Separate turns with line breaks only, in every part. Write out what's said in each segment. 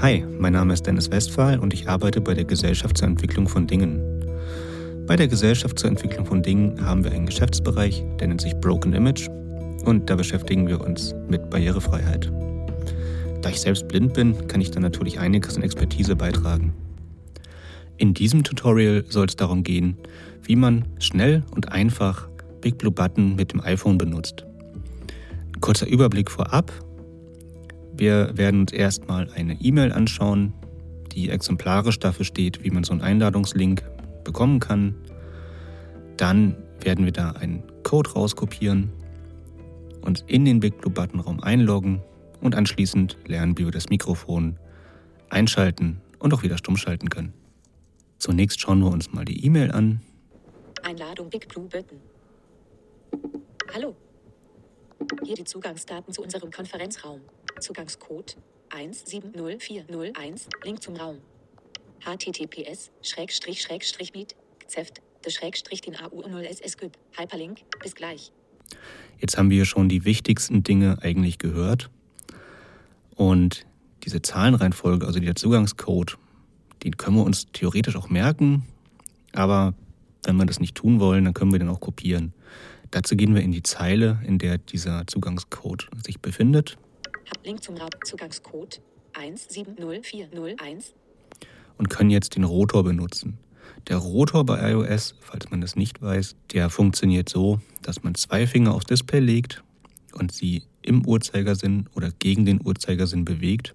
Hi, mein Name ist Dennis Westphal und ich arbeite bei der Gesellschaft zur Entwicklung von Dingen. Bei der Gesellschaft zur Entwicklung von Dingen haben wir einen Geschäftsbereich, der nennt sich Broken Image und da beschäftigen wir uns mit Barrierefreiheit. Da ich selbst blind bin, kann ich dann natürlich einiges an Expertise beitragen. In diesem Tutorial soll es darum gehen, wie man schnell und einfach Big Blue Button mit dem iPhone benutzt. Kurzer Überblick vorab. Wir werden uns erstmal eine E-Mail anschauen, die exemplarisch dafür steht, wie man so einen Einladungslink bekommen kann. Dann werden wir da einen Code rauskopieren, uns in den Big Blue Button Raum einloggen und anschließend lernen, wie wir das Mikrofon einschalten und auch wieder stumm schalten können. Zunächst schauen wir uns mal die E-Mail an.
Einladung Big Blue Button. Hallo. Hier die Zugangsdaten zu unserem Konferenzraum. Zugangscode 170401. Link zum Raum. https Schrägstrich Schrägstrich Meet Zeft de Schrägstrich den AU0 SSGÜB. Hyperlink. Bis gleich.
Jetzt haben wir schon die wichtigsten Dinge eigentlich gehört. Und diese Zahlenreihenfolge, also der Zugangscode, den können wir uns theoretisch auch merken, aber wenn wir das nicht tun wollen, dann können wir den auch kopieren. Dazu gehen wir in die Zeile, in der dieser Zugangscode sich befindet.
Link zum Zugangscode 170401
und können jetzt den Rotor benutzen. Der Rotor bei iOS, falls man das nicht weiß, der funktioniert so, dass man zwei Finger aufs Display legt und sie im Uhrzeigersinn oder gegen den Uhrzeigersinn bewegt.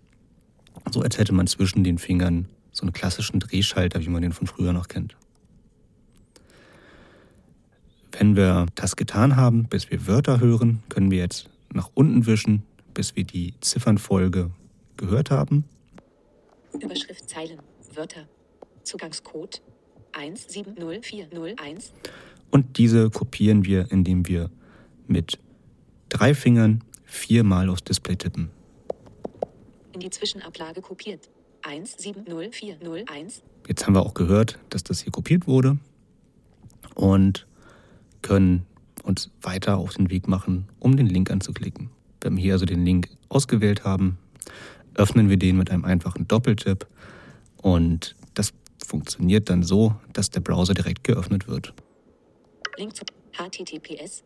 So als hätte man zwischen den Fingern so einen klassischen Drehschalter, wie man den von früher noch kennt. Wenn wir das getan haben, bis wir Wörter hören, können wir jetzt nach unten wischen, bis wir die Ziffernfolge gehört haben.
Überschrift Zeilen, Wörter, Zugangscode 170401.
Und diese kopieren wir, indem wir mit drei Fingern viermal aufs Display tippen.
In die Zwischenablage kopiert. 170401.
Jetzt haben wir auch gehört, dass das hier kopiert wurde und können uns weiter auf den Weg machen, um den Link anzuklicken. Wenn wir hier also den Link ausgewählt haben, öffnen wir den mit einem einfachen Doppeltipp und das funktioniert dann so, dass der Browser direkt geöffnet wird.
Link zu https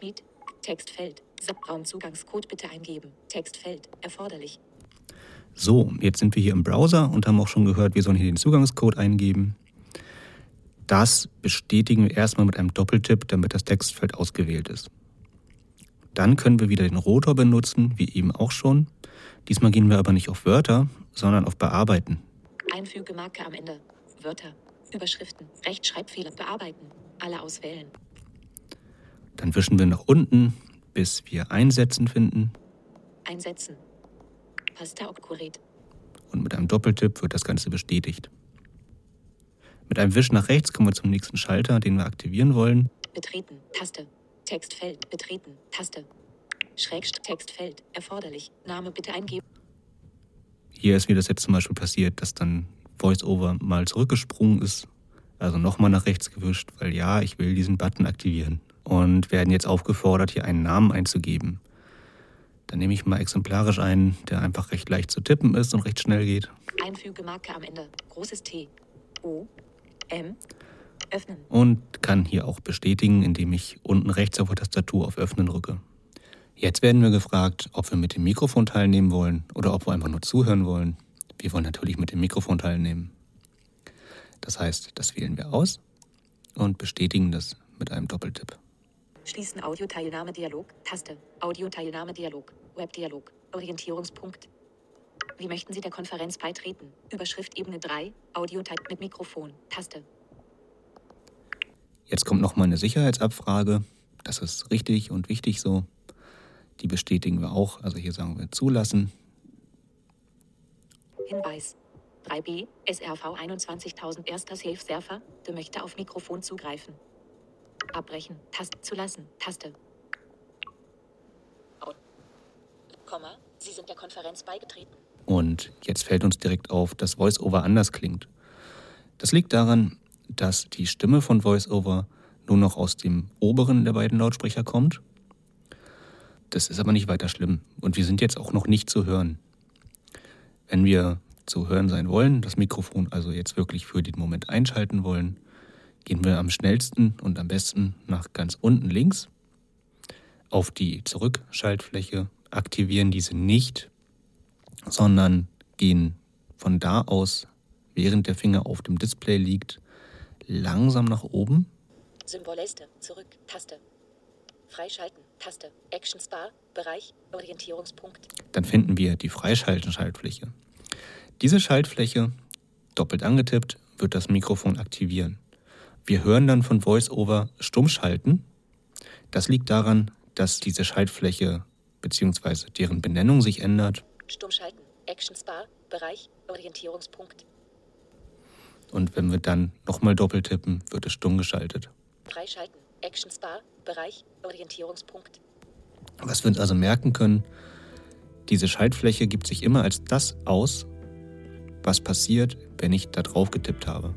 meet Textfeld Raumzugangscode bitte eingeben. Textfeld erforderlich.
So, jetzt sind wir hier im Browser und haben auch schon gehört, wir sollen hier den Zugangscode eingeben. Das bestätigen wir erstmal mit einem Doppeltipp, damit das Textfeld ausgewählt ist. Dann können wir wieder den Rotor benutzen, wie eben auch schon. Diesmal gehen wir aber nicht auf Wörter, sondern auf Bearbeiten.
Einfügemarke am Ende. Wörter, Überschriften, Rechtschreibfehler bearbeiten. Alle auswählen.
Dann wischen wir nach unten, bis wir Einsetzen finden.
Einsetzen. Pasta obcuret.
Und mit einem Doppeltipp wird das Ganze bestätigt. Mit einem Wisch nach rechts kommen wir zum nächsten Schalter, den wir aktivieren wollen.
Betreten, Taste. Textfeld, betreten, Taste. Schrägstrich Textfeld, erforderlich. Name bitte eingeben.
Hier ist mir das jetzt zum Beispiel passiert, dass dann VoiceOver mal zurückgesprungen ist, also nochmal nach rechts gewischt, weil ja, ich will diesen Button aktivieren. Und werden jetzt aufgefordert, hier einen Namen einzugeben. Dann nehme ich mal exemplarisch einen, der einfach recht leicht zu tippen ist und recht schnell geht.
Einfügemarke am Ende. Großes T. O. M. Öffnen.
Und kann hier auch bestätigen, indem ich unten rechts auf der Tastatur auf Öffnen drücke. Jetzt werden wir gefragt, ob wir mit dem Mikrofon teilnehmen wollen oder ob wir einfach nur zuhören wollen. Wir wollen natürlich mit dem Mikrofon teilnehmen. Das heißt, das wählen wir aus und bestätigen das mit einem Doppeltipp.
Schließen Audioteilnahme-Dialog. Taste. Audioteilnahme-Dialog. Webdialog. Orientierungspunkt. Wie möchten Sie der Konferenz beitreten? Überschrift Ebene 3. Audioteil mit Mikrofon. Taste.
Jetzt kommt nochmal eine Sicherheitsabfrage. Das ist richtig und wichtig so. Die bestätigen wir auch. Also hier sagen wir zulassen.
Hinweis. 3b, SRV 21000 erster Safe Surfer, der möchte auf Mikrofon zugreifen. Abbrechen. Taste zulassen. Taste. Komma. Sie sind der Konferenz beigetreten.
Und jetzt fällt uns direkt auf, dass VoiceOver anders klingt. Das liegt daran, dass die Stimme von VoiceOver nur noch aus dem oberen der beiden Lautsprecher kommt. Das ist aber nicht weiter schlimm und wir sind jetzt auch noch nicht zu hören. Wenn wir zu hören sein wollen, das Mikrofon also jetzt wirklich für den Moment einschalten wollen, gehen wir am schnellsten und am besten nach ganz unten links auf die Zurückschaltfläche, aktivieren diese nicht, sondern gehen von da aus, während der Finger auf dem Display liegt, langsam nach oben.
Symbolliste, zurück, Taste. Freischalten, Taste. Action Spa, Bereich, Orientierungspunkt.
Dann finden wir die Freischalten-Schaltfläche. Diese Schaltfläche, doppelt angetippt, wird das Mikrofon aktivieren. Wir hören dann von VoiceOver Stummschalten. Das liegt daran, dass diese Schaltfläche bzw. deren Benennung sich ändert.
Stummschalten, Action Spa, Bereich, Orientierungspunkt.
Und wenn wir dann nochmal doppelt tippen, wird es stumm geschaltet.
Freischalten, Action Spa, Bereich, Orientierungspunkt.
Was wir uns also merken können, diese Schaltfläche gibt sich immer als das aus, was passiert, wenn ich da drauf getippt habe.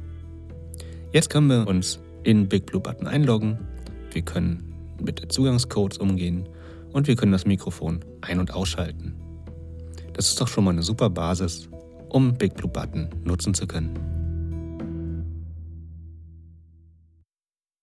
Jetzt können wir uns in Big Blue Button einloggen. Wir können mit Zugangscodes umgehen und wir können das Mikrofon ein- und ausschalten. Das ist doch schon mal eine super Basis, um Big Blue Button nutzen zu können.